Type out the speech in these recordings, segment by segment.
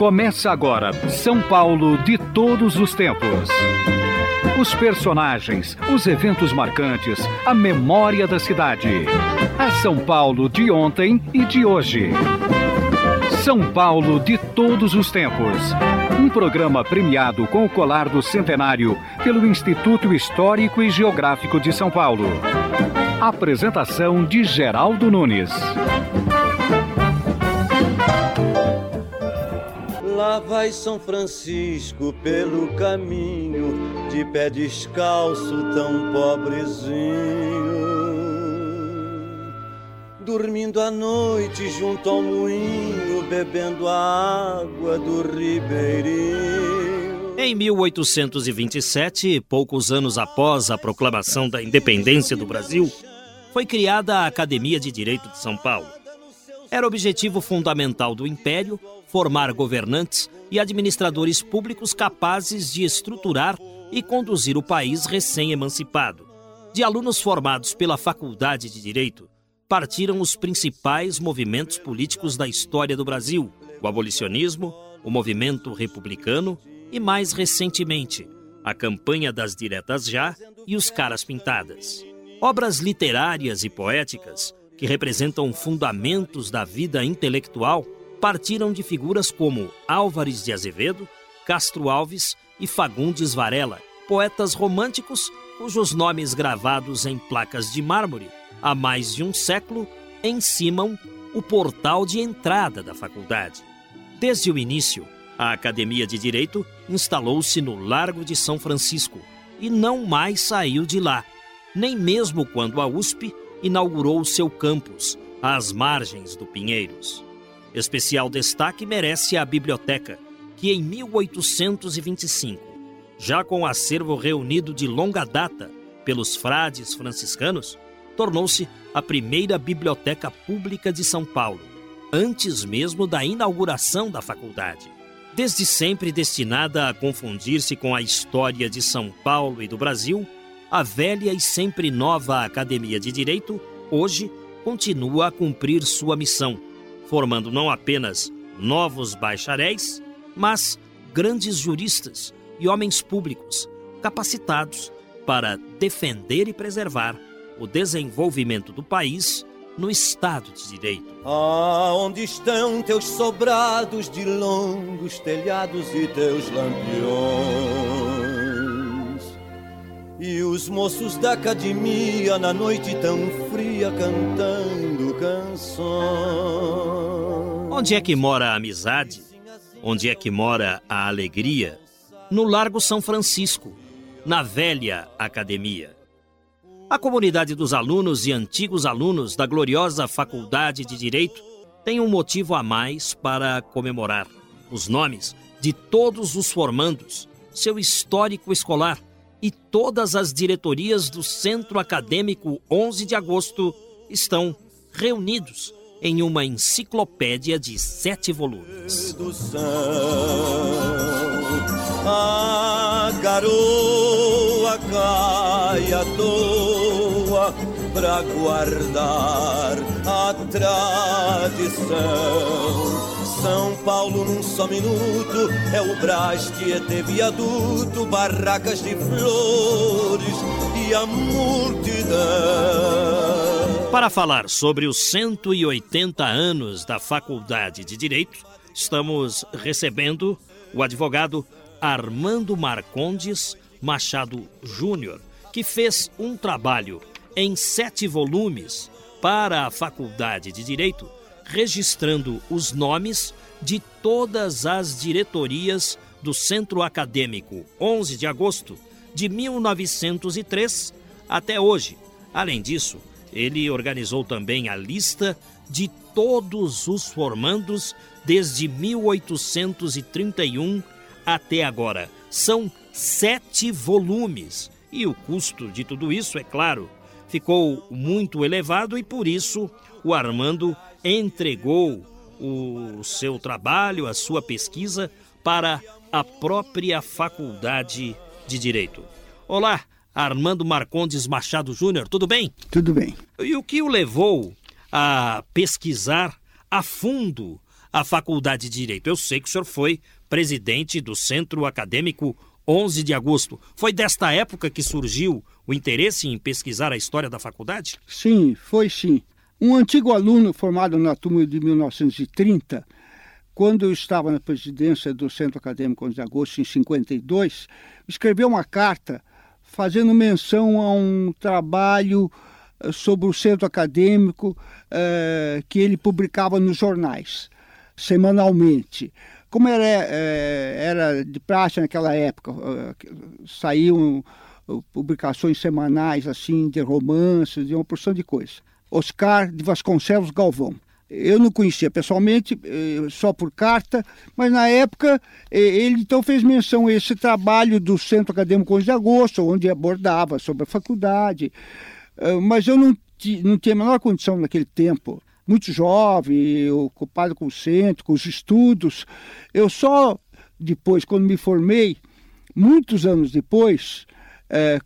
Começa agora São Paulo de todos os tempos. Os personagens, os eventos marcantes, a memória da cidade. A São Paulo de ontem e de hoje. São Paulo de todos os tempos. Um programa premiado com o colar do centenário pelo Instituto Histórico e Geográfico de São Paulo. Apresentação de Geraldo Nunes. Vai São Francisco pelo caminho, de pé descalço, tão pobrezinho. Dormindo à noite junto ao moinho, bebendo a água do ribeirinho. Em 1827, poucos anos após a proclamação da independência do Brasil, foi criada a Academia de Direito de São Paulo. Era objetivo fundamental do Império formar governantes e administradores públicos capazes de estruturar e conduzir o país recém-emancipado. De alunos formados pela Faculdade de Direito, partiram os principais movimentos políticos da história do Brasil: o abolicionismo, o movimento republicano e, mais recentemente, a campanha das diretas já e os caras pintadas. Obras literárias e poéticas que representam fundamentos da vida intelectual partiram de figuras como Álvares de Azevedo, Castro Alves e Fagundes Varela, poetas românticos cujos nomes gravados em placas de mármore há mais de um século encimam o portal de entrada da faculdade. Desde o início, a Academia de Direito instalou-se no Largo de São Francisco e não mais saiu de lá, nem mesmo quando a USP inaugurou seu campus, às margens do Pinheiros. Especial destaque merece a biblioteca, que em 1825, já com acervo reunido de longa data pelos frades franciscanos, tornou-se a primeira biblioteca pública de São Paulo, antes mesmo da inauguração da faculdade. Desde sempre destinada a confundir-se com a história de São Paulo e do Brasil, a velha e sempre nova Academia de Direito, hoje, continua a cumprir sua missão formando não apenas novos bacharéis, mas grandes juristas e homens públicos capacitados para defender e preservar o desenvolvimento do país no Estado de Direito. Ah, onde estão teus sobrados de longos telhados e teus lampiões? E os moços da academia na noite tão fria cantando canções. Onde é que mora a amizade? Onde é que mora a alegria? No Largo São Francisco, na velha academia. A comunidade dos alunos e antigos alunos da gloriosa Faculdade de Direito tem um motivo a mais para comemorar. Os nomes de todos os formandos, seu histórico escolar e todas as diretorias do Centro Acadêmico 11 de Agosto estão reunidos em uma enciclopédia de sete volumes. A garoa cai à toa pra guardar a tradição são Paulo num só minuto é o Brás que teve viaduto, barracas de flores e a multidão. Para falar sobre os 180 anos da Faculdade de Direito, estamos recebendo o advogado Armando Marcondes Machado Júnior, que fez um trabalho em sete volumes para a Faculdade de Direito registrando os nomes de todas as diretorias do Centro Acadêmico 11 de agosto de 1903 até hoje. Além disso, ele organizou também a lista de todos os formandos desde 1831 até agora. São sete volumes. E o custo de tudo isso, é claro, ficou muito elevado e por isso o Armando entregou o seu trabalho, a sua pesquisa para a própria Faculdade de Direito. Olá, Armando Marcondes Machado Júnior, tudo bem? Tudo bem. E o que o levou a pesquisar a fundo a Faculdade de Direito? Eu sei que o senhor foi presidente do Centro Acadêmico 11 de agosto. Foi desta época que surgiu o interesse em pesquisar a história da faculdade? Sim, foi sim. Um antigo aluno formado na turma de 1930, quando eu estava na presidência do Centro Acadêmico 11 de agosto, em 52, escreveu uma carta fazendo menção a um trabalho eh, sobre o centro acadêmico eh, que ele publicava nos jornais, semanalmente. Como era, eh, era de praxe naquela época, saíam publicações semanais assim de romances, de uma porção de coisas. Oscar de Vasconcelos Galvão. Eu não conhecia pessoalmente, eh, só por carta, mas na época eh, ele então fez menção a esse trabalho do Centro Acadêmico 11 de Agosto, onde abordava sobre a faculdade, eh, mas eu não, não tinha a menor condição naquele tempo, muito jovem, ocupado com o centro, com os estudos. Eu só depois, quando me formei, muitos anos depois,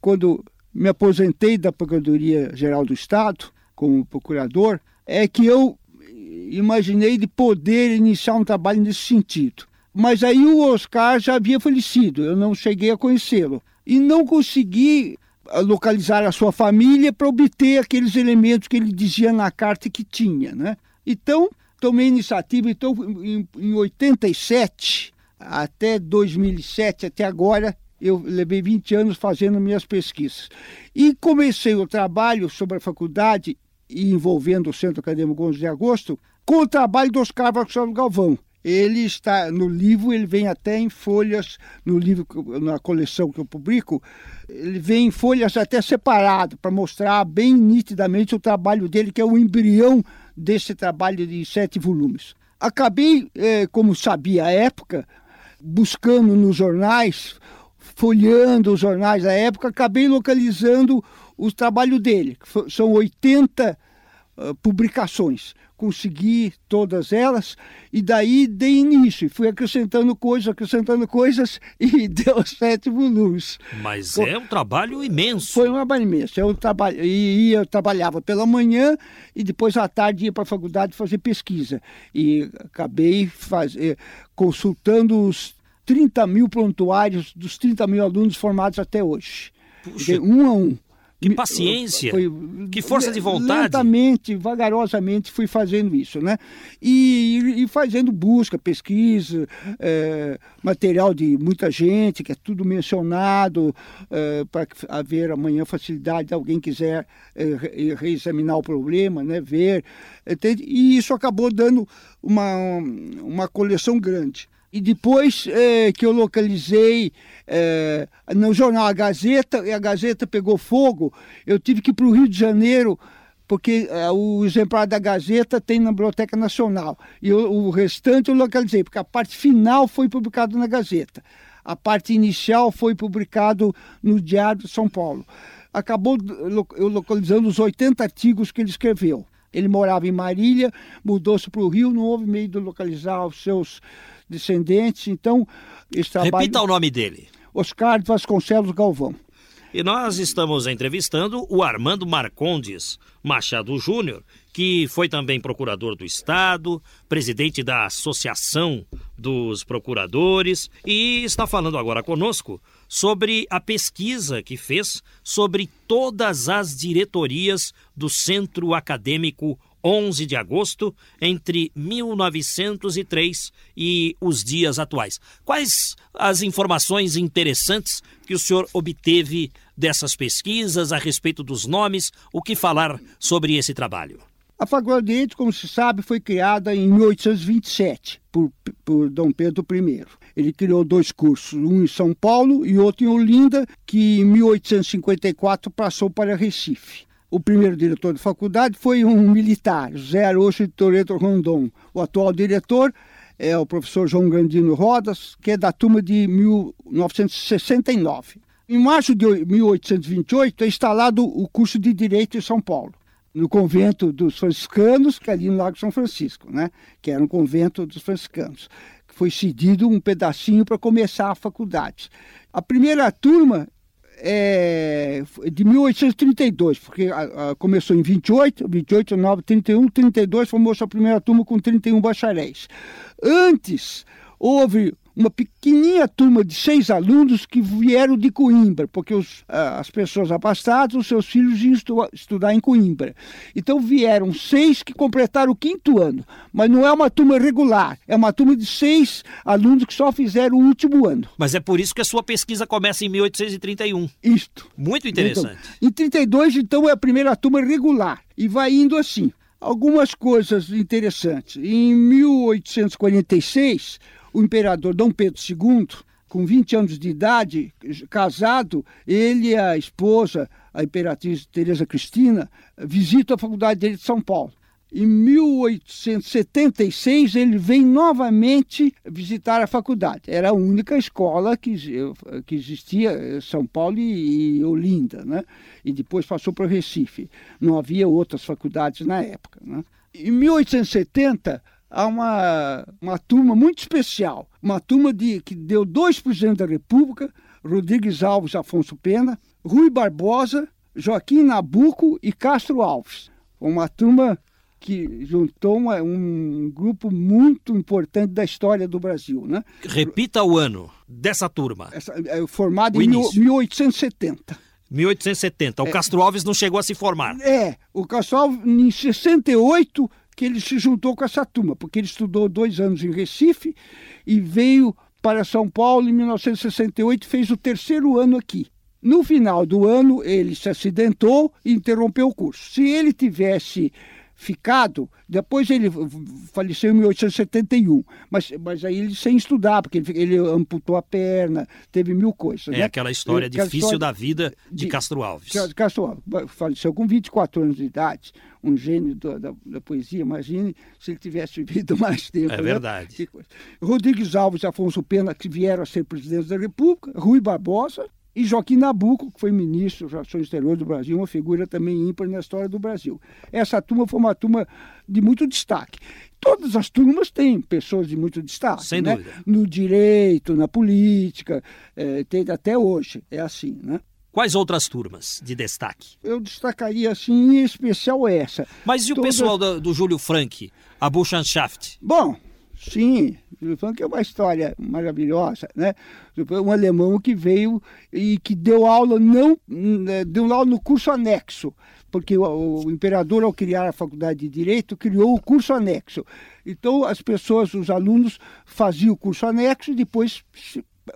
quando me aposentei da Procuradoria-Geral do Estado, como procurador, é que eu imaginei de poder iniciar um trabalho nesse sentido. Mas aí o Oscar já havia falecido, eu não cheguei a conhecê-lo. E não consegui ah, localizar a sua família para obter aqueles elementos que ele dizia na carta que tinha. Né? Então, tomei iniciativa. Então, em, em 87 até 2007, até agora, eu levei 20 anos fazendo minhas pesquisas. E comecei o trabalho sobre a faculdade e envolvendo o Centro Acadêmico 11 de Agosto com o trabalho do Oscar Vasconcelos Galvão. Ele está no livro, ele vem até em folhas, no livro, na coleção que eu publico, ele vem em folhas até separado, para mostrar bem nitidamente o trabalho dele, que é o embrião desse trabalho de sete volumes. Acabei, é, como sabia à época, buscando nos jornais, folheando os jornais da época, acabei localizando o trabalho dele. São 80 uh, publicações consegui todas elas e daí dei início, fui acrescentando coisas, acrescentando coisas e deu sete volumes. Mas é um trabalho imenso. Foi um trabalho imenso. Eu, trabalho, ia, eu trabalhava pela manhã e depois à tarde ia para a faculdade fazer pesquisa. E acabei faz, eh, consultando os 30 mil prontuários dos 30 mil alunos formados até hoje. Puxa. Um a um. Que paciência, foi, que força de vontade. Lentamente, vagarosamente fui fazendo isso, né? E, e fazendo busca, pesquisa, é, material de muita gente, que é tudo mencionado, é, para haver amanhã facilidade de alguém quiser é, reexaminar o problema, né? Ver. E isso acabou dando uma, uma coleção grande. E depois é, que eu localizei é, no jornal A Gazeta, e a Gazeta pegou fogo, eu tive que ir para o Rio de Janeiro, porque é, o exemplar da Gazeta tem na Biblioteca Nacional. E o, o restante eu localizei, porque a parte final foi publicada na Gazeta. A parte inicial foi publicado no Diário de São Paulo. Acabou eu localizando os 80 artigos que ele escreveu. Ele morava em Marília, mudou-se para o Rio, não houve meio de localizar os seus descendentes. Então, esse trabalho... Repita o nome dele. Oscar Vasconcelos Galvão. E nós estamos entrevistando o Armando Marcondes Machado Júnior, que foi também procurador do Estado, presidente da Associação dos Procuradores, e está falando agora conosco sobre a pesquisa que fez sobre todas as diretorias do Centro Acadêmico 11 de agosto, entre 1903 e os dias atuais. Quais as informações interessantes que o senhor obteve dessas pesquisas a respeito dos nomes? O que falar sobre esse trabalho? A Direito, como se sabe, foi criada em 1827 por, por Dom Pedro I. Ele criou dois cursos, um em São Paulo e outro em Olinda, que em 1854 passou para Recife. O primeiro diretor da faculdade foi um militar, José Arocho de Toreto Rondon. O atual diretor é o professor João Grandino Rodas, que é da turma de 1969. Em março de 1828 é instalado o curso de Direito em São Paulo, no convento dos franciscanos, que é ali no Lago São Francisco, né? que era um convento dos franciscanos. Foi cedido um pedacinho para começar a faculdade. A primeira turma é de 1832, porque a, a, começou em 28, 28, 9, 31, 32, formou sua primeira turma com 31 bacharéis. Antes, houve uma pequenininha turma de seis alunos que vieram de Coimbra, porque os, as pessoas abastadas, os seus filhos iam estu, estudar em Coimbra. Então vieram seis que completaram o quinto ano, mas não é uma turma regular, é uma turma de seis alunos que só fizeram o último ano. Mas é por isso que a sua pesquisa começa em 1831. Isto. Muito interessante. Então, em 32, então, é a primeira turma regular, e vai indo assim. Algumas coisas interessantes. Em 1846, o imperador Dom Pedro II, com 20 anos de idade, casado, ele e a esposa, a imperatriz Teresa Cristina, visitam a Faculdade de Direito de São Paulo. Em 1876, ele vem novamente visitar a faculdade. Era a única escola que, que existia em São Paulo e, e Olinda, né? e depois passou para o Recife. Não havia outras faculdades na época. Né? Em 1870, há uma, uma turma muito especial, uma turma de, que deu dois presidentes da República, Rodrigues Alves Afonso Pena, Rui Barbosa, Joaquim Nabuco e Castro Alves. Uma turma que juntou uma, um grupo muito importante da história do Brasil. Né? Repita o ano dessa turma. Essa, é, formada em 1870. 1870. O é, Castro Alves não chegou a se formar. É, o Castro Alves, em 68, que ele se juntou com essa turma, porque ele estudou dois anos em Recife e veio para São Paulo em 1968 e fez o terceiro ano aqui. No final do ano, ele se acidentou e interrompeu o curso. Se ele tivesse ficado. Depois ele faleceu em 1871, mas, mas aí ele sem estudar, porque ele, ele amputou a perna, teve mil coisas. É né? aquela história aquela difícil história da vida de, de, Castro Alves. De Castro Alves faleceu com 24 anos de idade, um gênio da, da, da poesia. Imagine se ele tivesse vivido mais tempo. É né? verdade. Rodrigues Alves e Afonso Pena, que vieram a ser presidentes da República, Rui Barbosa, e Joaquim Nabuco, que foi ministro das Relações Exteriores do Brasil, uma figura também ímpar na história do Brasil. Essa turma foi uma turma de muito destaque. Todas as turmas têm pessoas de muito destaque. Sem né? dúvida. No direito, na política, é, tem até hoje, é assim, né? Quais outras turmas de destaque? Eu destacaria, assim, em especial essa. Mas e Todas... o pessoal do, do Júlio Frank, a Buchanschaft? Bom, Sim, o Funk é uma história maravilhosa, né? Um alemão que veio e que deu aula não né, deu aula no curso anexo, porque o, o imperador ao criar a faculdade de direito criou o curso anexo. Então as pessoas, os alunos faziam o curso anexo e depois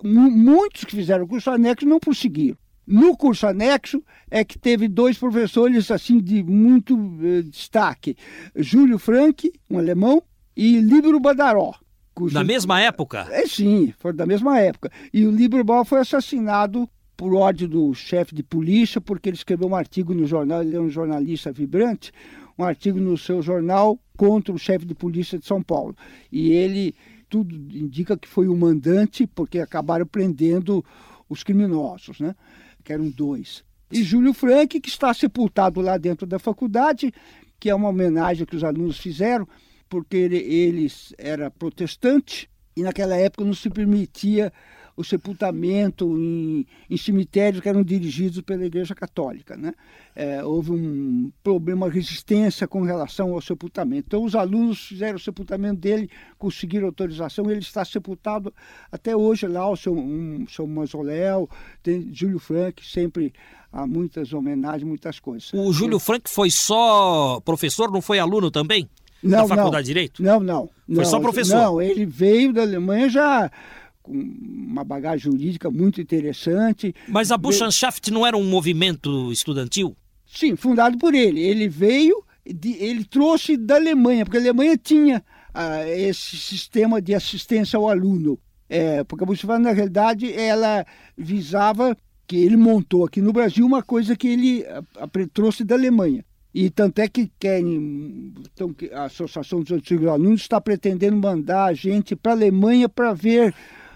muitos que fizeram o curso anexo não prosseguiram. No curso anexo é que teve dois professores assim de muito eh, destaque, Júlio Frank, um alemão, e Líbero Badaró. Cujo... Na mesma época? É sim, foi da mesma época. E o Líbero Badaró foi assassinado por ordem do chefe de polícia, porque ele escreveu um artigo no jornal, ele é um jornalista vibrante, um artigo no seu jornal contra o chefe de polícia de São Paulo. E ele, tudo indica que foi o mandante, porque acabaram prendendo os criminosos, né? que eram dois. E Júlio Frank, que está sepultado lá dentro da faculdade, que é uma homenagem que os alunos fizeram, porque ele, ele era protestante e naquela época não se permitia o sepultamento em, em cemitérios que eram dirigidos pela Igreja Católica. Né? É, houve um problema, uma resistência com relação ao sepultamento. Então, os alunos fizeram o sepultamento dele, conseguiram autorização, ele está sepultado até hoje lá, o seu, um, seu mausoléu, tem Júlio Frank, sempre há muitas homenagens, muitas coisas. O Júlio Frank foi só professor, não foi aluno também? Não, da Faculdade não, de Direito? Não, não. Foi não, só professor? Não, ele veio da Alemanha já com uma bagagem jurídica muito interessante. Mas a Burschenschaft não era um movimento estudantil? Sim, fundado por ele. Ele veio, ele trouxe da Alemanha, porque a Alemanha tinha ah, esse sistema de assistência ao aluno. É, porque a Burschenschaft, na realidade, ela visava que ele montou aqui no Brasil uma coisa que ele a, a, trouxe da Alemanha. E tanto é que querem, então, a Associação dos Antigos Alunos está pretendendo mandar a gente para a Alemanha para ver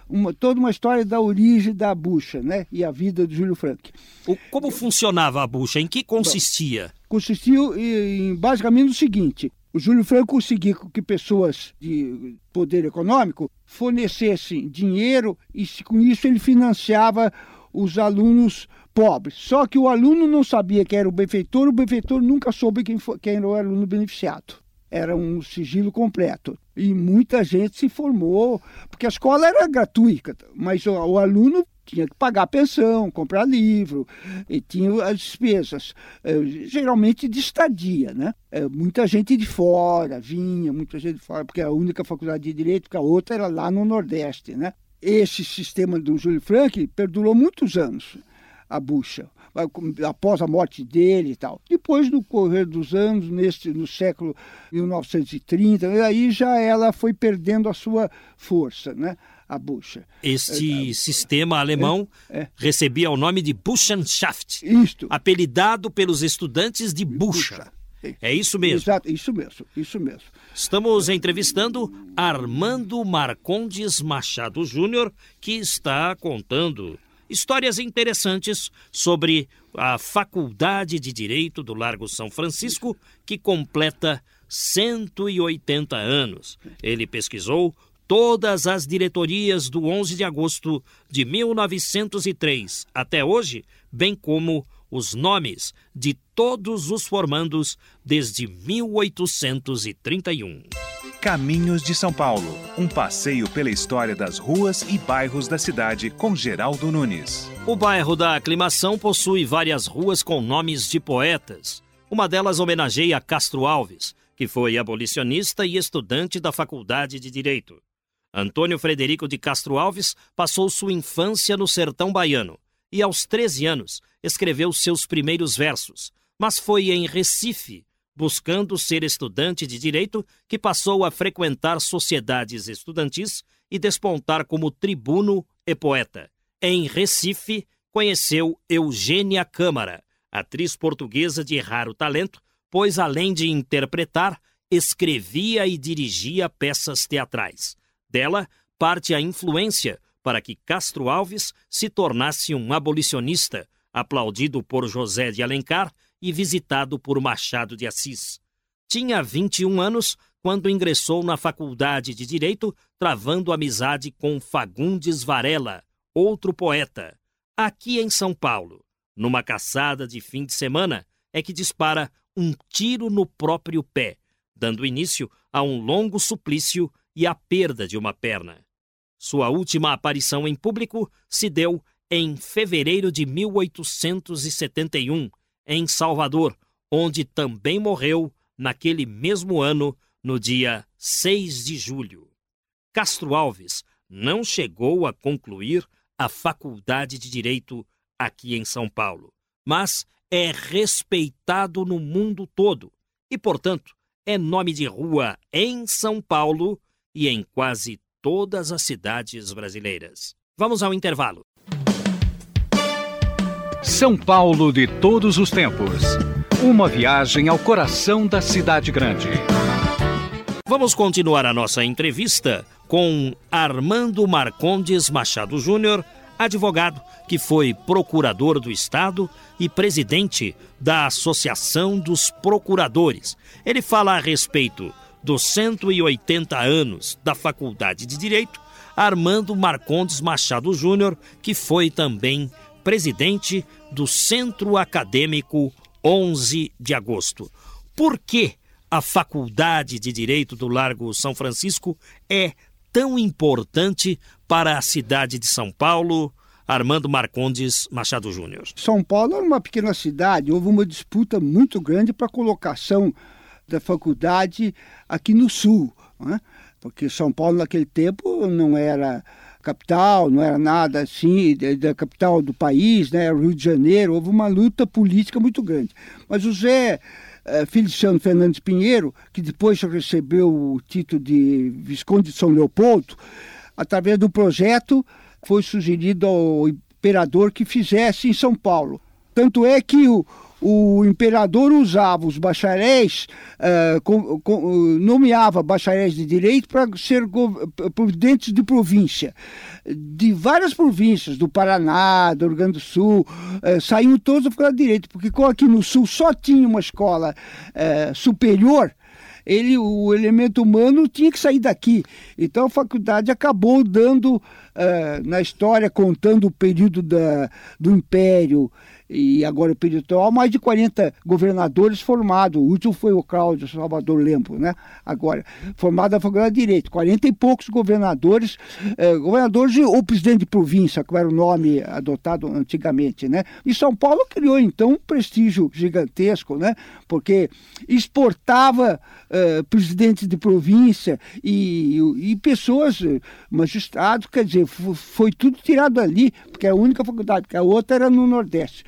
uma, toda uma história da origem da bucha, né? E a vida do Júlio Frank. O, como funcionava a bucha? Em que consistia? Consistia em, basicamente no seguinte: o Júlio Franco conseguia que pessoas de poder econômico fornecessem dinheiro e com isso ele financiava os alunos pobres. Só que o aluno não sabia quem era o benfeitor, o benfeitor nunca soube quem, foi, quem era o aluno beneficiado. Era um sigilo completo. E muita gente se formou, porque a escola era gratuita, mas o, o aluno tinha que pagar pensão, comprar livro, e tinha as despesas, eh, geralmente de estadia, né? Eh, muita gente de fora vinha, muita gente de fora, porque a única faculdade de direito, porque a outra era lá no Nordeste, né? Esse sistema do Júlio Frank perdurou muitos anos, a bucha, após a morte dele e tal. Depois, no correr dos anos, neste, no século 1930, aí já ela foi perdendo a sua força, né? a bucha. Este é, sistema alemão é, é. recebia o nome de Buchenschaft, Isto. apelidado pelos estudantes de Bucha. É isso mesmo. Exato, isso mesmo, isso mesmo. Estamos entrevistando Armando Marcondes Machado Júnior, que está contando histórias interessantes sobre a Faculdade de Direito do Largo São Francisco, que completa 180 anos. Ele pesquisou todas as diretorias do 11 de agosto de 1903 até hoje, bem como os nomes de todos os formandos desde 1831. Caminhos de São Paulo, um passeio pela história das ruas e bairros da cidade com Geraldo Nunes. O bairro da Aclimação possui várias ruas com nomes de poetas. Uma delas homenageia Castro Alves, que foi abolicionista e estudante da Faculdade de Direito. Antônio Frederico de Castro Alves passou sua infância no sertão baiano e, aos 13 anos, escreveu seus primeiros versos, mas foi em Recife, buscando ser estudante de direito, que passou a frequentar sociedades estudantis e despontar como tribuno e poeta. Em Recife, conheceu Eugênia Câmara, atriz portuguesa de raro talento, pois além de interpretar, escrevia e dirigia peças teatrais. Dela parte a influência para que Castro Alves se tornasse um abolicionista, aplaudido por José de Alencar e visitado por Machado de Assis. Tinha 21 anos quando ingressou na Faculdade de Direito, travando amizade com Fagundes Varela, outro poeta. Aqui em São Paulo, numa caçada de fim de semana, é que dispara um tiro no próprio pé, dando início a um longo suplício e a perda de uma perna. Sua última aparição em público se deu em fevereiro de 1871, em Salvador, onde também morreu naquele mesmo ano, no dia 6 de julho. Castro Alves não chegou a concluir a Faculdade de Direito aqui em São Paulo, mas é respeitado no mundo todo e, portanto, é nome de rua em São Paulo e em quase todas as cidades brasileiras. Vamos ao intervalo. São Paulo de todos os tempos. Uma viagem ao coração da cidade grande. Vamos continuar a nossa entrevista com Armando Marcondes Machado Júnior, advogado que foi procurador do Estado e presidente da Associação dos Procuradores. Ele fala a respeito dos 180 anos da Faculdade de Direito, Armando Marcondes Machado Júnior, que foi também presidente do Centro Acadêmico 11 de Agosto. Por que a Faculdade de Direito do Largo São Francisco é tão importante para a cidade de São Paulo? Armando Marcondes Machado Júnior. São Paulo era uma pequena cidade, houve uma disputa muito grande para a colocação da faculdade aqui no sul, né? porque São Paulo naquele tempo não era capital, não era nada assim da capital do país, né? Rio de Janeiro, houve uma luta política muito grande. Mas o Zé eh, Feliciano Fernandes Pinheiro, que depois recebeu o título de Visconde de São Leopoldo, através do projeto foi sugerido ao imperador que fizesse em São Paulo. Tanto é que o, o imperador usava os bacharéis, uh, com, com, nomeava bacharéis de direito para ser presidentes de província. De várias províncias, do Paraná, do Rio Grande do Sul, uh, saíam todos para de direito, porque como aqui no Sul só tinha uma escola uh, superior, ele, o elemento humano tinha que sair daqui. Então a faculdade acabou dando, uh, na história, contando o período da, do Império e agora o período atual, mais de 40 governadores formados. O último foi o Cláudio Salvador Lempo, né? Agora, formado na Faculdade de Direito. 40 e poucos governadores, eh, governadores ou presidente de província, que era o nome adotado antigamente, né? E São Paulo criou, então, um prestígio gigantesco, né? Porque exportava eh, presidentes de província e, e pessoas, magistrados, quer dizer, foi tudo tirado ali, porque é a única faculdade, porque a outra era no Nordeste.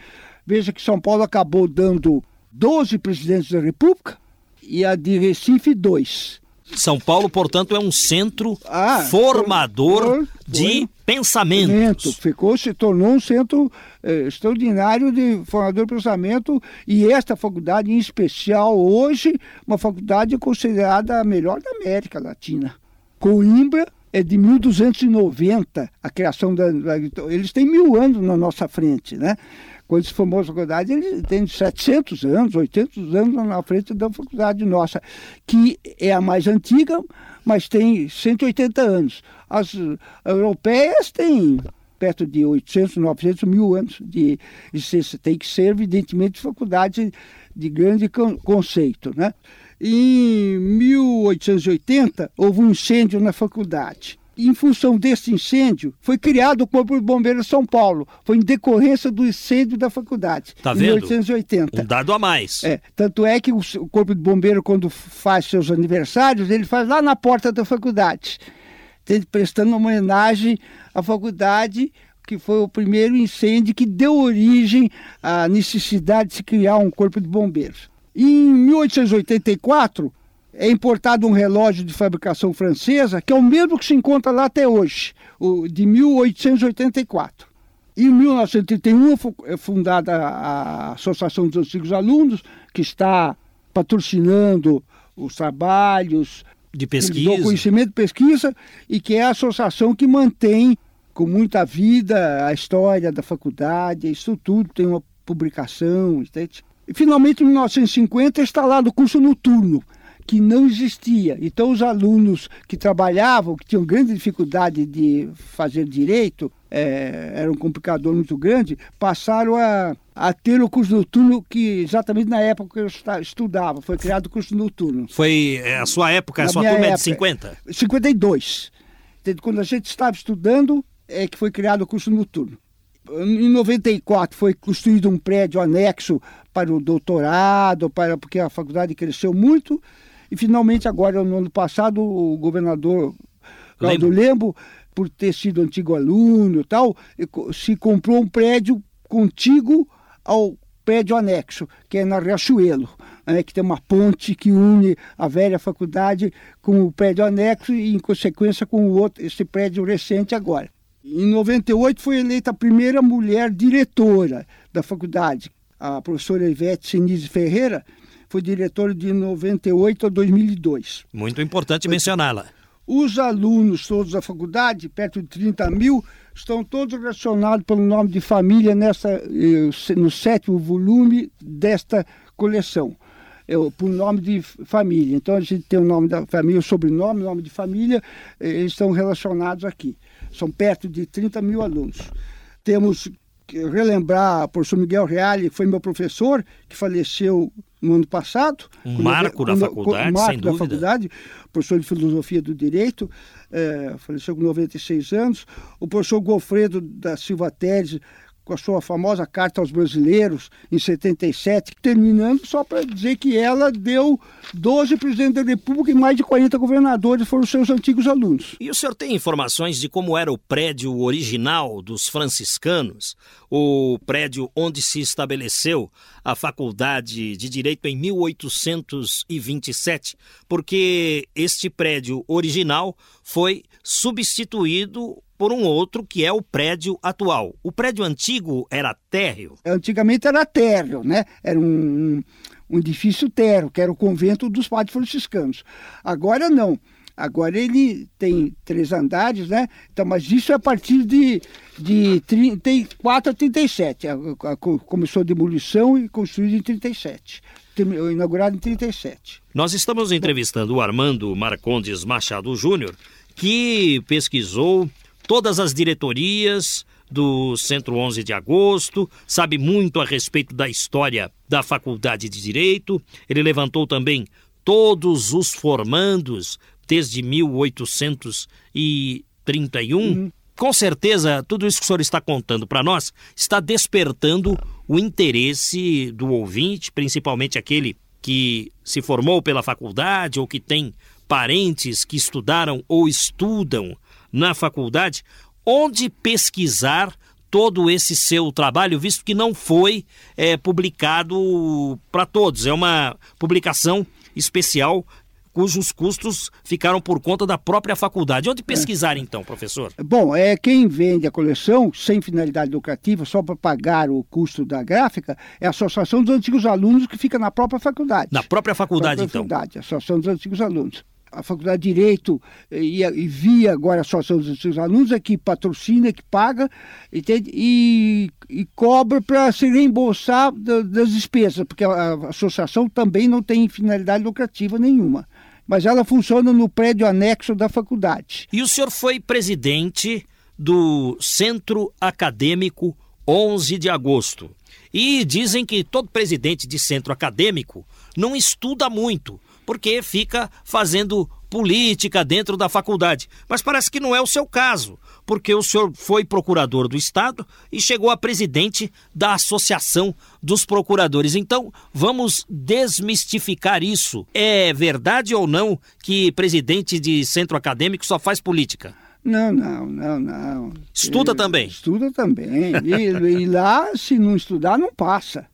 Veja que São Paulo acabou dando 12 presidentes da República e a de Recife, dois. São Paulo, portanto, é um centro ah, formador foi, foi, de pensamento. Ficou, se tornou um centro eh, extraordinário de formador de pensamento e esta faculdade, em especial, hoje, uma faculdade considerada a melhor da América Latina. Coimbra é de 1290, a criação da, da eles têm mil anos na nossa frente, né? quando se formou a faculdade, ele tem 700 anos, 800 anos na frente da faculdade nossa, que é a mais antiga, mas tem 180 anos. As europeias têm perto de 800, 900 mil anos de existência. Tem que ser, evidentemente, faculdade de grande conceito. Né? Em 1880, houve um incêndio na faculdade em função desse incêndio, foi criado o Corpo de Bombeiros de São Paulo. Foi em decorrência do incêndio da faculdade. Tá vendo? Em 1880. Um dado a mais. É, tanto é que o Corpo de Bombeiro, quando faz seus aniversários, ele faz lá na porta da faculdade, prestando homenagem à faculdade que foi o primeiro incêndio que deu origem à necessidade de se criar um corpo de bombeiros. Em 1884, é importado um relógio de fabricação francesa, que é o mesmo que se encontra lá até hoje, o de 1884. Em 1931 é fundada a Associação dos Antigos Alunos, que está patrocinando os trabalhos de pesquisa, conhecimento de pesquisa, e que é a associação que mantém com muita vida a história da faculdade, isso tudo tem uma publicação. Entende? Finalmente, em 1950, está lá no curso noturno que não existia. Então, os alunos que trabalhavam, que tinham grande dificuldade de fazer direito, é, era um complicador muito grande, passaram a, a ter o curso noturno que exatamente na época que eu estudava. Foi criado o curso noturno. Foi é, a sua época, a na sua turma época, é de 50? 52. Quando a gente estava estudando, é que foi criado o curso noturno. Em 94 foi construído um prédio anexo para o doutorado, para, porque a faculdade cresceu muito. E finalmente, agora, no ano passado, o governador Claudio Lembo, Lembo por ter sido antigo aluno e tal, se comprou um prédio contíguo ao prédio anexo, que é na Riachuelo, né, que tem uma ponte que une a velha faculdade com o prédio anexo e, em consequência, com o outro, esse prédio recente agora. Em 98 foi eleita a primeira mulher diretora da faculdade, a professora Ivete Sinise Ferreira, foi diretor de 98 a 2002. Muito importante mencioná-la. Os alunos todos da faculdade, perto de 30 mil, estão todos relacionados pelo nome de família nessa, eh, no sétimo volume desta coleção. Eu, por nome de família. Então a gente tem o nome da família, o sobrenome, o nome de família, eh, eles estão relacionados aqui. São perto de 30 mil alunos. Temos que relembrar o professor Miguel Reale, que foi meu professor, que faleceu no ano passado. Um marco da faculdade, um marco sem da dúvida. faculdade, professor de Filosofia do Direito, é, faleceu com 96 anos. O professor Gofredo da Silva Teres, com a sua famosa carta aos brasileiros em 77, terminando só para dizer que ela deu 12 presidentes da República e mais de 40 governadores foram seus antigos alunos. E o senhor tem informações de como era o prédio original dos franciscanos, o prédio onde se estabeleceu a Faculdade de Direito em 1827? Porque este prédio original foi substituído por um outro que é o prédio atual. O prédio antigo era térreo? Antigamente era térreo, né? Era um, um edifício térreo, que era o convento dos padres franciscanos. Agora não. Agora ele tem três andares, né? Então, mas isso é a partir de, de 34 a 37. A, a, começou a demolição e construído em 37. Inaugurado em 37. Nós estamos entrevistando o Armando Marcondes Machado Júnior, que pesquisou todas as diretorias do Centro 11 de Agosto, sabe muito a respeito da história da Faculdade de Direito. Ele levantou também todos os formandos desde 1831. Uhum. Com certeza, tudo isso que o senhor está contando para nós está despertando o interesse do ouvinte, principalmente aquele que se formou pela faculdade ou que tem parentes que estudaram ou estudam na faculdade, onde pesquisar todo esse seu trabalho, visto que não foi é, publicado para todos. É uma publicação especial cujos custos ficaram por conta da própria faculdade. Onde pesquisar, é. então, professor? Bom, é quem vende a coleção sem finalidade lucrativa, só para pagar o custo da gráfica, é a Associação dos Antigos Alunos, que fica na própria faculdade. Na própria faculdade, própria então? Faculdade, a Associação dos Antigos Alunos a Faculdade de Direito e, e via agora a Associação dos seus alunos é que patrocina, que paga entende? E, e cobra para se reembolsar das despesas, porque a, a associação também não tem finalidade lucrativa nenhuma. Mas ela funciona no prédio anexo da faculdade. E o senhor foi presidente do Centro Acadêmico 11 de Agosto. E dizem que todo presidente de centro acadêmico não estuda muito, porque fica fazendo política dentro da faculdade. Mas parece que não é o seu caso, porque o senhor foi procurador do Estado e chegou a presidente da Associação dos Procuradores. Então, vamos desmistificar isso. É verdade ou não que presidente de centro acadêmico só faz política? Não, não, não, não. Estuda e, também? Estuda também. E, e lá, se não estudar, não passa.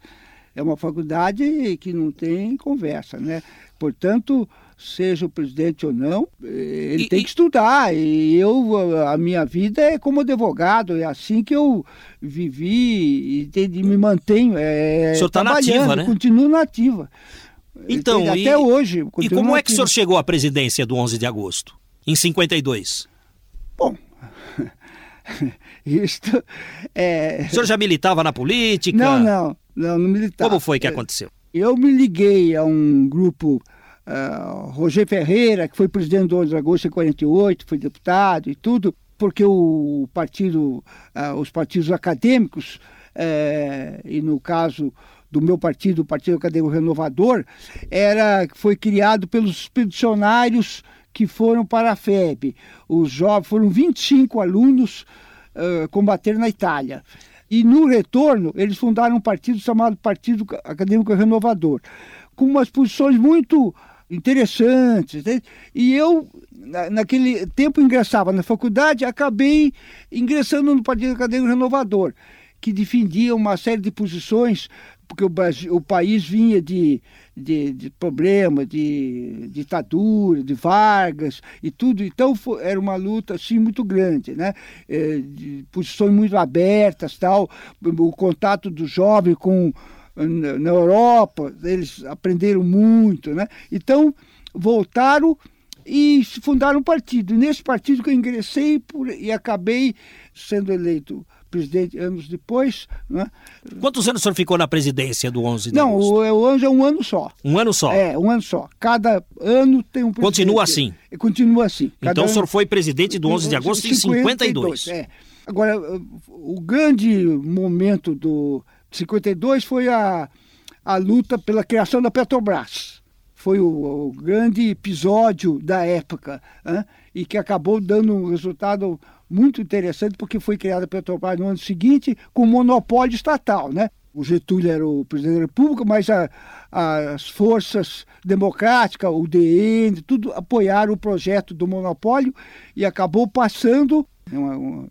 É uma faculdade que não tem conversa, né? Portanto, seja o presidente ou não, ele e, tem que estudar. E eu, a minha vida é como advogado, é assim que eu vivi e me mantenho. É, o senhor está nativa, né? Continuo nativa. Então, até e, hoje. E como nativa. é que o senhor chegou à presidência do 11 de agosto, em 52? Bom, isto é... O senhor já militava na política? Não, não, não, não militava. Como foi que aconteceu? Eu me liguei a um grupo, uh, Roger Ferreira, que foi presidente do 11 de agosto de 48, foi deputado e tudo, porque o partido, uh, os partidos acadêmicos, uh, e no caso do meu partido, o Partido Acadêmico Renovador, era, foi criado pelos expedicionários que foram para a FEB. Os jovens, foram 25 alunos uh, combater na Itália. E no retorno, eles fundaram um partido chamado Partido Acadêmico Renovador, com umas posições muito interessantes. Né? E eu, naquele tempo, ingressava na faculdade, acabei ingressando no Partido Acadêmico Renovador, que defendia uma série de posições porque o, Brasil, o país vinha de, de, de problema, de ditadura, de Vargas e tudo. Então foi, era uma luta assim muito grande, né? É, de posições muito abertas, tal. O contato do jovem com na Europa, eles aprenderam muito, né? Então voltaram e fundaram um partido. Nesse partido que eu ingressei por, e acabei sendo eleito presidente anos depois. Né? Quantos anos o senhor ficou na presidência do 11 de Não, agosto? o, o 11 é um ano só. Um ano só? É, um ano só. Cada ano tem um presidente. Continua assim? Continua assim. Cada então ano... o senhor foi presidente do 11 de agosto em 52? É. Agora, o grande momento do 52 foi a, a luta pela criação da Petrobras. Foi o, o grande episódio da época hein? E que acabou dando um resultado muito interessante, porque foi criada a Petrobras no ano seguinte com monopólio estatal, né? O Getúlio era o presidente da República, mas a, as forças democráticas, o DN, tudo apoiaram o projeto do monopólio e acabou passando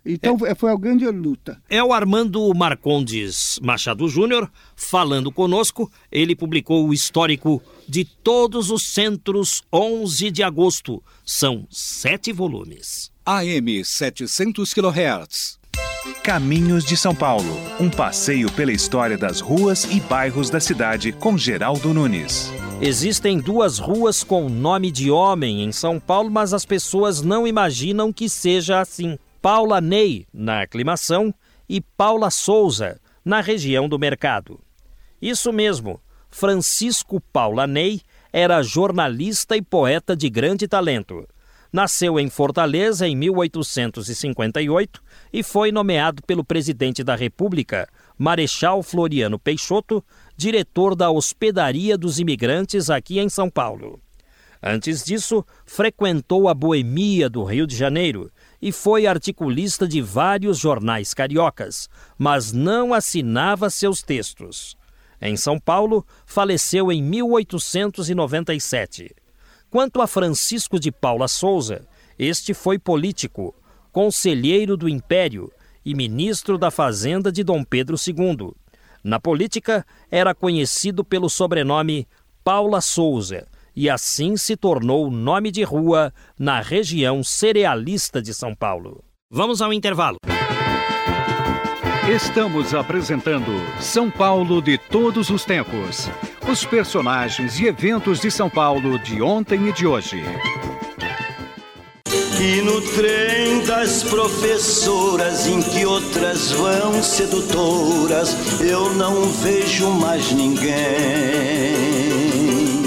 então é, foi a grande luta. É o Armando Marcondes Machado Júnior falando conosco. Ele publicou o histórico de todos os centros 11 de agosto. São sete volumes. AM 700 kHz. Caminhos de São Paulo. Um passeio pela história das ruas e bairros da cidade com Geraldo Nunes. Existem duas ruas com nome de homem em São Paulo, mas as pessoas não imaginam que seja assim. Paula Ney, na aclimação, e Paula Souza, na região do mercado. Isso mesmo, Francisco Paula Ney era jornalista e poeta de grande talento. Nasceu em Fortaleza em 1858 e foi nomeado pelo presidente da República, Marechal Floriano Peixoto, diretor da Hospedaria dos Imigrantes aqui em São Paulo. Antes disso, frequentou a Boemia do Rio de Janeiro e foi articulista de vários jornais cariocas, mas não assinava seus textos. Em São Paulo, faleceu em 1897. Quanto a Francisco de Paula Souza, este foi político, conselheiro do Império e ministro da Fazenda de Dom Pedro II. Na política, era conhecido pelo sobrenome Paula Souza e assim se tornou nome de rua na região cerealista de São Paulo. Vamos ao intervalo. Estamos apresentando São Paulo de todos os tempos. Os personagens e eventos de São Paulo de ontem e de hoje. E no trem das professoras, em que outras vão sedutoras, eu não vejo mais ninguém.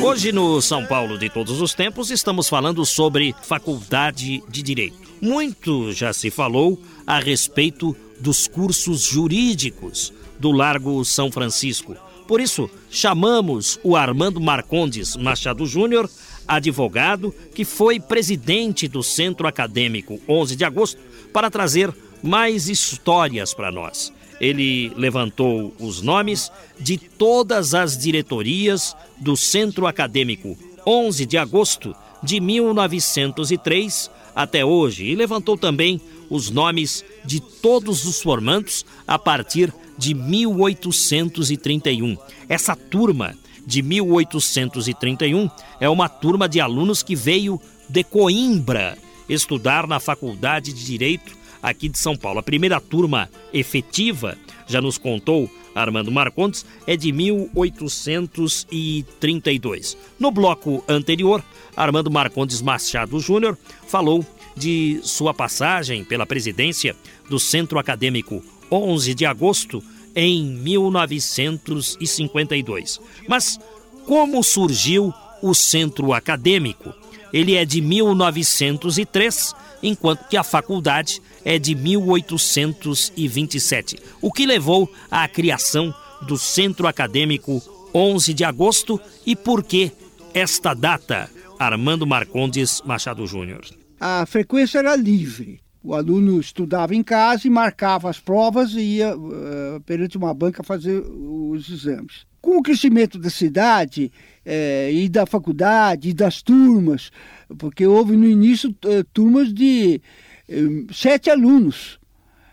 Hoje no São Paulo de todos os tempos estamos falando sobre faculdade de direito. Muito já se falou a respeito dos cursos jurídicos do Largo São Francisco. Por isso, chamamos o Armando Marcondes Machado Júnior advogado que foi presidente do Centro Acadêmico 11 de agosto, para trazer mais histórias para nós. Ele levantou os nomes de todas as diretorias do Centro Acadêmico 11 de agosto de 1903 até hoje e levantou também os nomes de todos os formandos a partir de 1831. Essa turma de 1831 é uma turma de alunos que veio de Coimbra estudar na Faculdade de Direito aqui de São Paulo. A primeira turma efetiva, já nos contou Armando Marcondes, é de 1832. No bloco anterior, Armando Marcondes Machado Júnior falou de sua passagem pela presidência do Centro Acadêmico 11 de agosto em 1952. Mas como surgiu o centro acadêmico? Ele é de 1903, enquanto que a faculdade é de 1827, o que levou à criação do Centro Acadêmico 11 de agosto e por que esta data, Armando Marcondes Machado Júnior? A frequência era livre. O aluno estudava em casa e marcava as provas e ia uh, perante uma banca fazer os exames. Com o crescimento da cidade eh, e da faculdade e das turmas, porque houve no início uh, turmas de uh, sete alunos.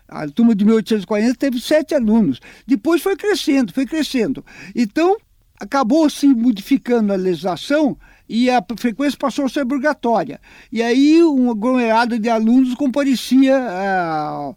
A turma de 1840 teve sete alunos. Depois foi crescendo, foi crescendo. Então, acabou se modificando a legislação e a frequência passou a ser obrigatória. E aí um aglomerado de alunos comparecia à,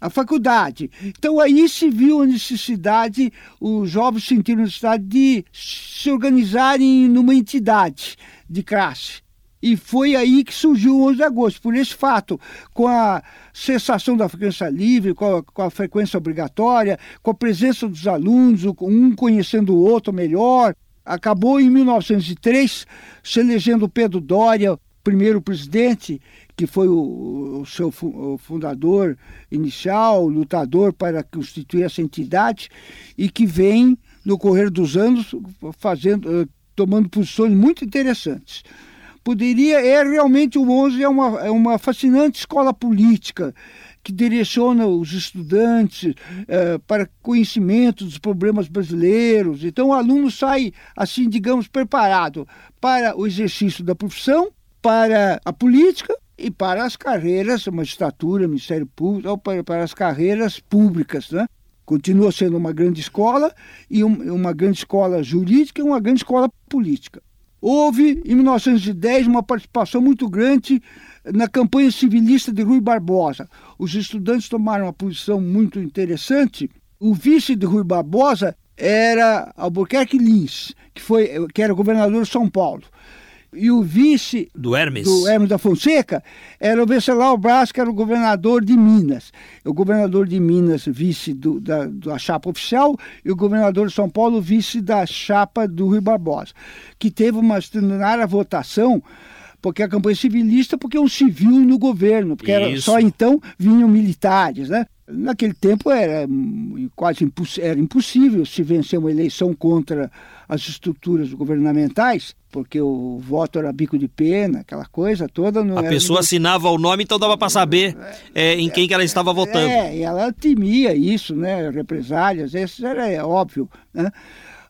à faculdade. Então aí se viu a necessidade, os jovens sentiram a necessidade de se organizarem numa entidade de classe. E foi aí que surgiu o 11 de agosto. Por esse fato, com a cessação da frequência livre, com a, com a frequência obrigatória, com a presença dos alunos, um conhecendo o outro melhor, acabou em 1903 se elegendo Pedro Doria, primeiro presidente, que foi o, o seu o fundador inicial, lutador para constituir essa entidade, e que vem, no correr dos anos, fazendo, eh, tomando posições muito interessantes. Poderia, é realmente o 11 é uma, é uma fascinante escola política, que direciona os estudantes eh, para conhecimento dos problemas brasileiros. Então, o aluno sai, assim, digamos, preparado para o exercício da profissão, para a política e para as carreiras, magistratura, Ministério Público, ou para, para as carreiras públicas, né? Continua sendo uma grande escola e um, uma grande escola jurídica e uma grande escola política. Houve, em 1910, uma participação muito grande na campanha civilista de Rui Barbosa. Os estudantes tomaram uma posição muito interessante. O vice de Rui Barbosa era Albuquerque Lins, que, foi, que era governador de São Paulo. E o vice do Hermes, do Hermes da Fonseca era o Venceslau Braz, que era o governador de Minas. O governador de Minas, vice do, da, da chapa oficial, e o governador de São Paulo, vice da chapa do Rui Barbosa, que teve uma extraordinária votação porque a campanha civilista, porque é um civil no governo, porque era, só então vinham militares, né? Naquele tempo era quase imposs era impossível se vencer uma eleição contra as estruturas governamentais, porque o voto era bico de pena, aquela coisa toda. a pessoa assinava o nome, então dava para saber é, em quem que ela estava votando. É, e ela temia isso, né? Represálias, isso era é, óbvio. Né?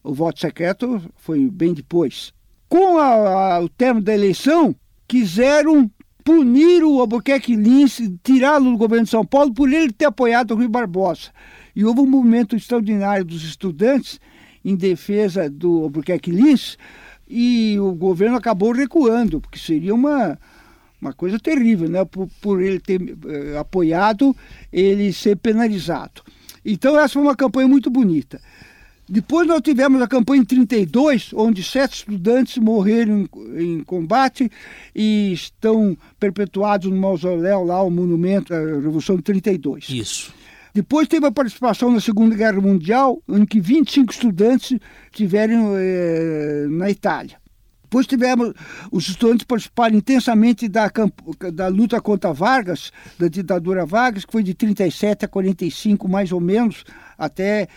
O voto secreto foi bem depois. Com a, a, o termo da eleição, quiseram punir o Albuquerque Lins, tirá-lo do governo de São Paulo por ele ter apoiado o Rui Barbosa. E houve um movimento extraordinário dos estudantes em defesa do Albuquerque Lins e o governo acabou recuando, porque seria uma, uma coisa terrível, né? por, por ele ter eh, apoiado, ele ser penalizado. Então essa foi uma campanha muito bonita. Depois nós tivemos a campanha em 32, onde sete estudantes morreram em, em combate e estão perpetuados no mausoléu lá, o monumento à Revolução de 32. Isso. Depois teve a participação na Segunda Guerra Mundial, em que 25 estudantes tiveram eh, na Itália. Depois tivemos os estudantes participaram intensamente da, da luta contra Vargas, da ditadura Vargas, que foi de 37 a 45, mais ou menos, até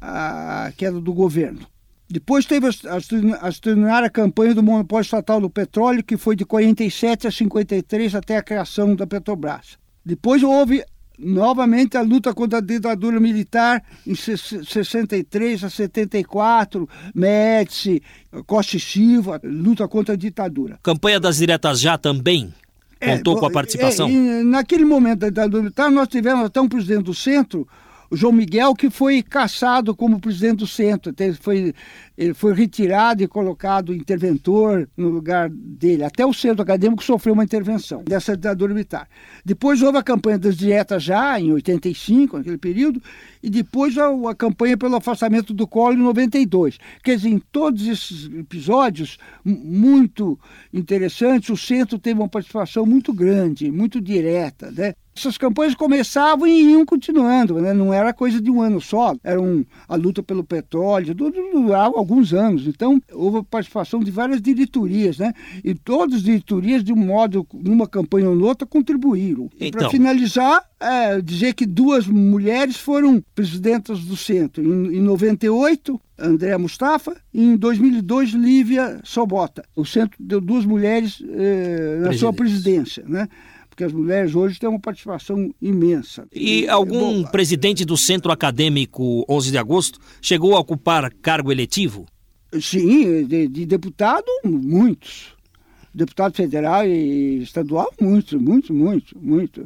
a queda do governo. Depois teve a extraordinária campanha do monopólio estatal do petróleo, que foi de 47 a 53 até a criação da Petrobras. Depois houve novamente a luta contra a ditadura militar em 63 a 74, Médici, Costa e Silva, luta contra a ditadura. Campanha das diretas já também contou é, com a participação? É, naquele momento da ditadura militar, nós tivemos até um presidente do centro, o João Miguel, que foi caçado como presidente do centro, foi, ele foi retirado e colocado interventor no lugar dele. Até o centro acadêmico sofreu uma intervenção dessa ditadura militar. Depois houve a campanha das dietas já, em 85, naquele período, e depois a, a campanha pelo afastamento do colo em 92. Quer dizer, em todos esses episódios muito interessantes, o centro teve uma participação muito grande, muito direta, né? Essas campanhas começavam e iam continuando, né? não era coisa de um ano só, era um, a luta pelo petróleo, durava alguns anos. Então, houve participação de várias diretorias, né? e todas as diretorias, de um modo, numa campanha ou noutra, contribuíram. Então... Para finalizar, é, dizer que duas mulheres foram presidentas do centro. Em, em 98, André Mustafa, e em 2002, Lívia Sobota. O centro deu duas mulheres eh, na sua presidência. Né? Porque as mulheres hoje têm uma participação imensa. E algum Bom, presidente do Centro Acadêmico 11 de Agosto chegou a ocupar cargo eletivo? Sim, de, de deputado, muitos. Deputado federal e estadual, muitos, muitos, muitos, muitos.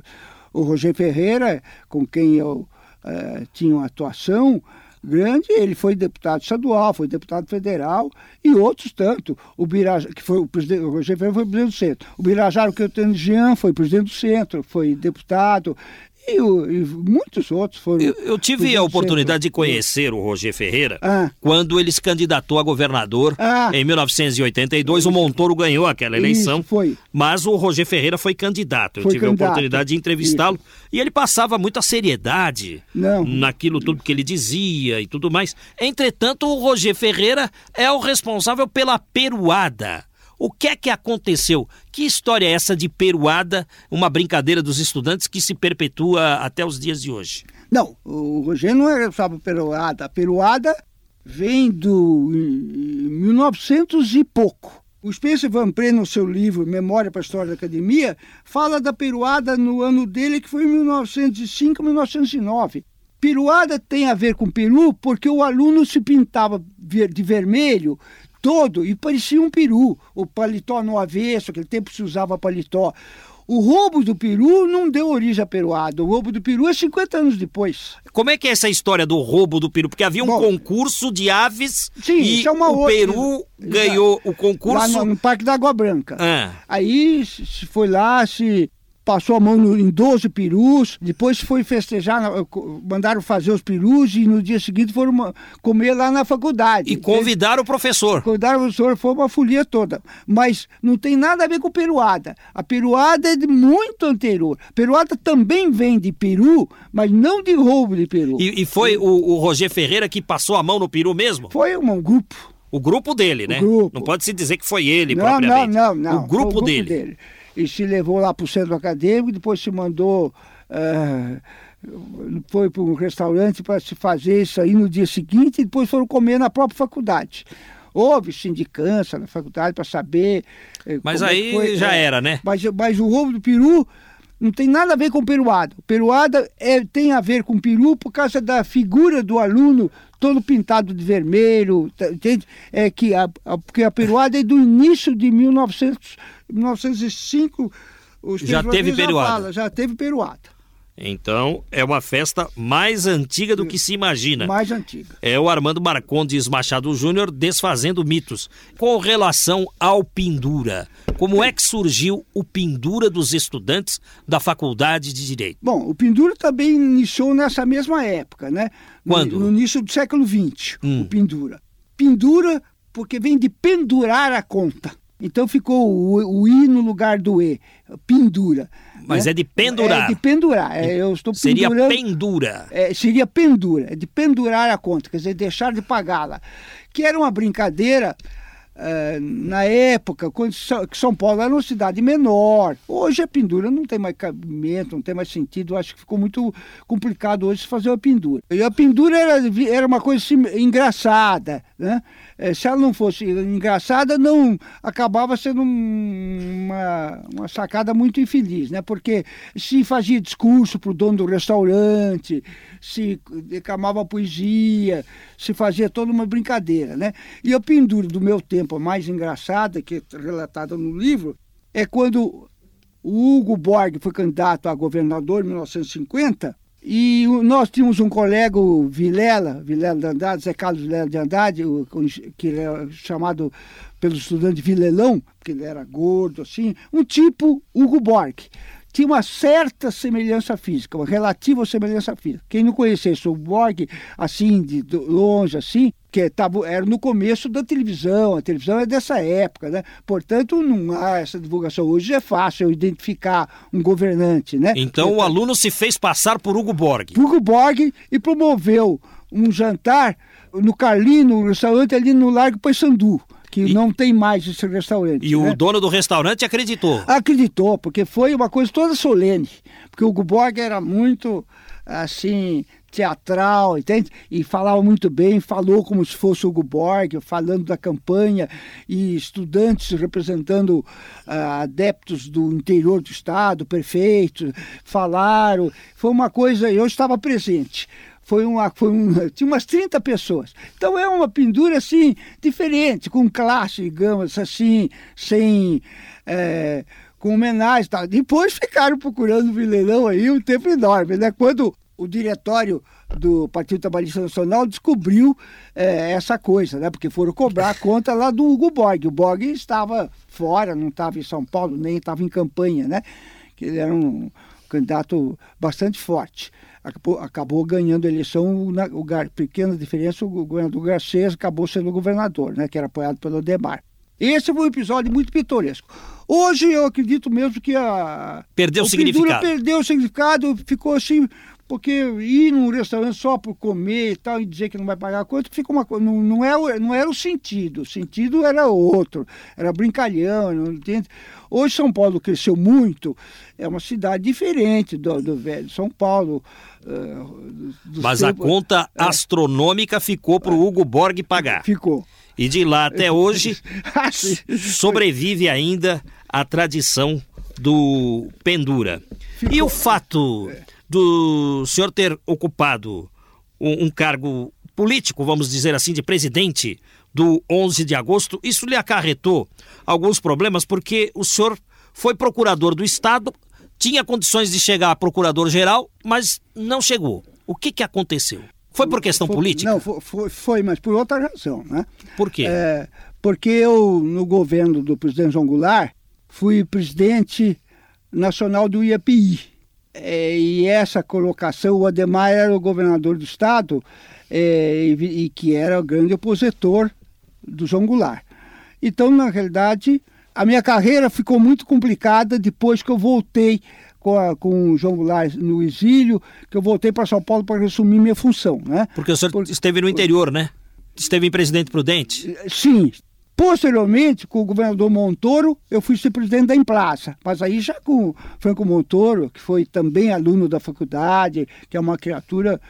O Roger Ferreira, com quem eu uh, tinha uma atuação, grande, ele foi deputado estadual, foi deputado federal e outros tanto. O Birajara, que foi o presidente, o Roger Ferreira foi presidente do centro. O Birajara, que eu tenho Jean, foi presidente do centro, foi deputado. E, e, muitos outros foram. Eu, eu tive a oportunidade de conhecer o Roger Ferreira ah. quando ele se candidatou a governador ah. em 1982. O Montoro ganhou aquela eleição. Isso, foi. Mas o Roger Ferreira foi candidato. Eu foi tive candidato. a oportunidade de entrevistá-lo e ele passava muita seriedade Não. naquilo tudo que ele dizia e tudo mais. Entretanto, o Roger Ferreira é o responsável pela peruada o que é que aconteceu? Que história é essa de peruada, uma brincadeira dos estudantes que se perpetua até os dias de hoje? Não, o Rogério não é só peruada. A peruada vem do 1900 e pouco. O Spencer Van Pree, no seu livro Memória para a História da Academia, fala da peruada no ano dele, que foi em 1905, 1909. Peruada tem a ver com peru porque o aluno se pintava de vermelho todo e parecia um peru. O paletó no avesso, aquele tempo se usava paletó. O roubo do peru não deu origem à peruada. O roubo do peru é 50 anos depois. Como é que é essa história do roubo do peru? Porque havia um Bom, concurso de aves sim, e é uma o outra. peru ganhou o concurso... Lá no, no Parque da Água Branca. Ah. Aí se foi lá, se passou a mão no, em 12 perus, depois foi festejar, mandaram fazer os perus e no dia seguinte foram comer lá na faculdade. E convidaram o professor. Convidaram o professor, foi uma folia toda. Mas não tem nada a ver com peruada. A peruada é de muito anterior. Peruada também vem de peru, mas não de roubo de peru. E, e foi o, o Roger Ferreira que passou a mão no peru mesmo? Foi um, grupo. O grupo dele, né? Grupo. Não pode se dizer que foi ele não, propriamente. Não, não, não. O grupo, o grupo dele. dele e se levou lá para o centro acadêmico, depois se mandou. Uh, foi para um restaurante para se fazer isso aí no dia seguinte e depois foram comer na própria faculdade. Houve sindicância na faculdade para saber. Eh, mas é aí foi, já é, era, né? Mas, mas o roubo do peru não tem nada a ver com peruada. Peruada é, tem a ver com peru por causa da figura do aluno todo pintado de vermelho, tá, entende? É que a, a, porque a peruada é do início de 1900, 1905. já teve peruada. Fala, já teve peruada. Então, é uma festa mais antiga do que se imagina. Mais antiga. É o Armando Marcondes Machado Júnior desfazendo mitos. Com relação ao Pindura, como é que surgiu o Pindura dos estudantes da Faculdade de Direito? Bom, o Pindura também iniciou nessa mesma época, né? Quando? No, no início do século XX, hum. o Pindura. Pindura porque vem de pendurar a conta. Então ficou o, o I no lugar do E, pendura. Mas né? é de pendurar. É de pendurar. É, eu estou seria pendura. É, seria pendura, é de pendurar a conta, quer dizer, deixar de pagá-la. Que era uma brincadeira Uh, na época, quando São Paulo era uma cidade menor. Hoje a pendura não tem mais cabimento, não tem mais sentido. Eu acho que ficou muito complicado hoje fazer uma pendura. E a pendura era, era uma coisa assim, engraçada. Né? É, se ela não fosse engraçada, não acabava sendo uma, uma sacada muito infeliz, né? porque se fazia discurso para o dono do restaurante, se declamava poesia, se fazia toda uma brincadeira. Né? E a pendura do meu tempo tempo mais engraçada, que é relatada no livro, é quando o Hugo Borg foi candidato a governador em 1950 e nós tínhamos um colega, o Vilela, Vilela de Andrade, Zé Carlos Vilela de Andrade, que era chamado pelos estudantes de Vilelão, porque ele era gordo, assim, um tipo Hugo Borg tinha uma certa semelhança física, uma relativa semelhança física. Quem não conhecesse o Borg, assim, de longe, assim, que tava, era no começo da televisão, a televisão é dessa época, né? Portanto, não há essa divulgação. Hoje é fácil identificar um governante, né? Então, o aluno se fez passar por Hugo Borg. Hugo Borg e promoveu um jantar no Carlino, no restaurante ali no Largo Paissandu que e, não tem mais esse restaurante. E né? o dono do restaurante acreditou? Acreditou, porque foi uma coisa toda solene. Porque o Guborg era muito, assim, teatral, entende? E falava muito bem, falou como se fosse o Guborg, falando da campanha, e estudantes representando uh, adeptos do interior do estado, prefeitos, falaram. Foi uma coisa, eu estava presente foi uma, foi um, tinha umas 30 pessoas. Então é uma pendura assim, diferente, com classe, digamos assim, sem. É, com homenagem e tal. Depois ficaram procurando o Vileirão aí um tempo enorme, né? Quando o diretório do Partido Trabalhista Nacional descobriu é, essa coisa, né? Porque foram cobrar a conta lá do Hugo Borg. O Borg estava fora, não estava em São Paulo, nem estava em campanha, né? Que ele era um candidato bastante forte acabou, acabou ganhando a eleição, na o, pequena diferença, o governador Garcês acabou sendo governador, né, que era apoiado pelo Demar. Esse foi um episódio muito pitoresco. Hoje eu acredito mesmo que a. Perdeu o, o significado. Perdeu o significado, ficou assim porque ir num restaurante só por comer e tal e dizer que não vai pagar quanto fica uma coisa não, não, é, não era o sentido. O sentido era outro. Era brincalhão não entende? Hoje São Paulo cresceu muito é uma cidade diferente do, do velho São Paulo uh, mas a conta é, astronômica ficou para o Hugo Borg pagar. Ficou. E de lá até hoje sobrevive ainda a tradição do pendura. Ficou. e o fato é do senhor ter ocupado um, um cargo político, vamos dizer assim, de presidente do 11 de agosto, isso lhe acarretou alguns problemas, porque o senhor foi procurador do Estado, tinha condições de chegar a procurador-geral, mas não chegou. O que, que aconteceu? Foi por questão foi, política? Não, foi, foi, mas por outra razão. Né? Por quê? É, porque eu, no governo do presidente João Goulart, fui presidente nacional do IAPI. É, e essa colocação, o Ademar era o governador do estado é, e, e, que era o grande opositor do João Goulart. Então, na realidade, a minha carreira ficou muito complicada depois que eu voltei com, a, com o João Goulart no exílio, que eu voltei para São Paulo para resumir minha função. Né? Porque o senhor esteve no interior, né? Esteve em Presidente Prudente? Sim. Posteriormente, com o governador Montoro, eu fui ser presidente da Emplaça. Mas aí já com o Franco Montoro, que foi também aluno da faculdade, que é uma criatura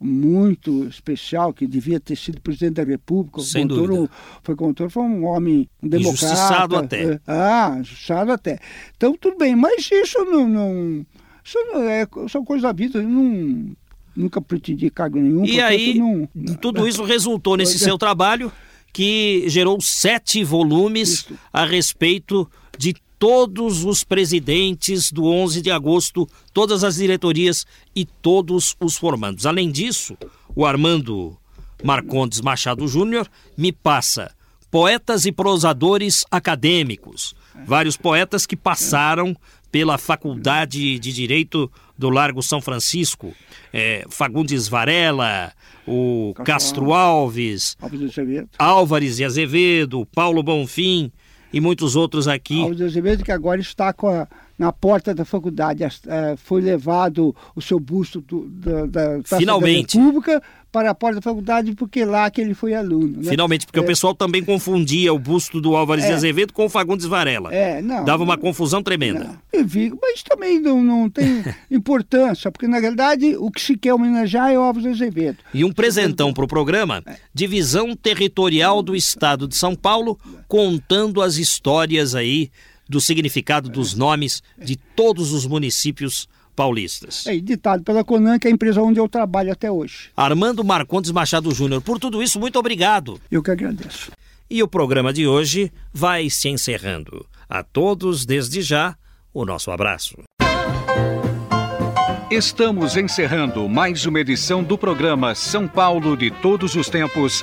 muito especial, que devia ter sido presidente da República. Sem Montoro, dúvida. Foi, Montoro foi um homem um democrata. Injustiçado até. É, ah, injustiçado até. Então, tudo bem, mas isso não... não isso não é, são coisas da vida, não, nunca pretendi cargo nenhum. E aí, não, tudo isso resultou nesse seu trabalho que gerou sete volumes isso. a respeito de todos os presidentes do 11 de agosto, todas as diretorias e todos os formandos. Além disso, o Armando Marcondes Machado Júnior me passa poetas e prosadores acadêmicos, vários poetas que passaram pela Faculdade de Direito do Largo São Francisco, é, Fagundes Varela, o Castro Alves, Álvares e Azevedo, Paulo Bonfim, e muitos outros aqui. Alves Azevedo, que agora está a, na porta da faculdade. É, foi levado o seu busto do, da, da Finalmente. da República para a porta da faculdade, porque lá que ele foi aluno. Né? Finalmente, porque é. o pessoal também confundia o busto do Álvares é. de Azevedo com o Fagundes Varela. É, não. Dava uma confusão tremenda. Não, eu vi, mas também não, não tem importância, porque na realidade o que se quer homenagear é o Álvares de Azevedo. E um presentão para o programa: é. Divisão Territorial do Estado de São Paulo, contando as histórias aí do significado dos nomes de todos os municípios paulistas. É editado pela Conan, que é a empresa onde eu trabalho até hoje. Armando Marcondes Machado Júnior, por tudo isso, muito obrigado. Eu que agradeço. E o programa de hoje vai se encerrando. A todos, desde já, o nosso abraço. Estamos encerrando mais uma edição do programa São Paulo de Todos os Tempos.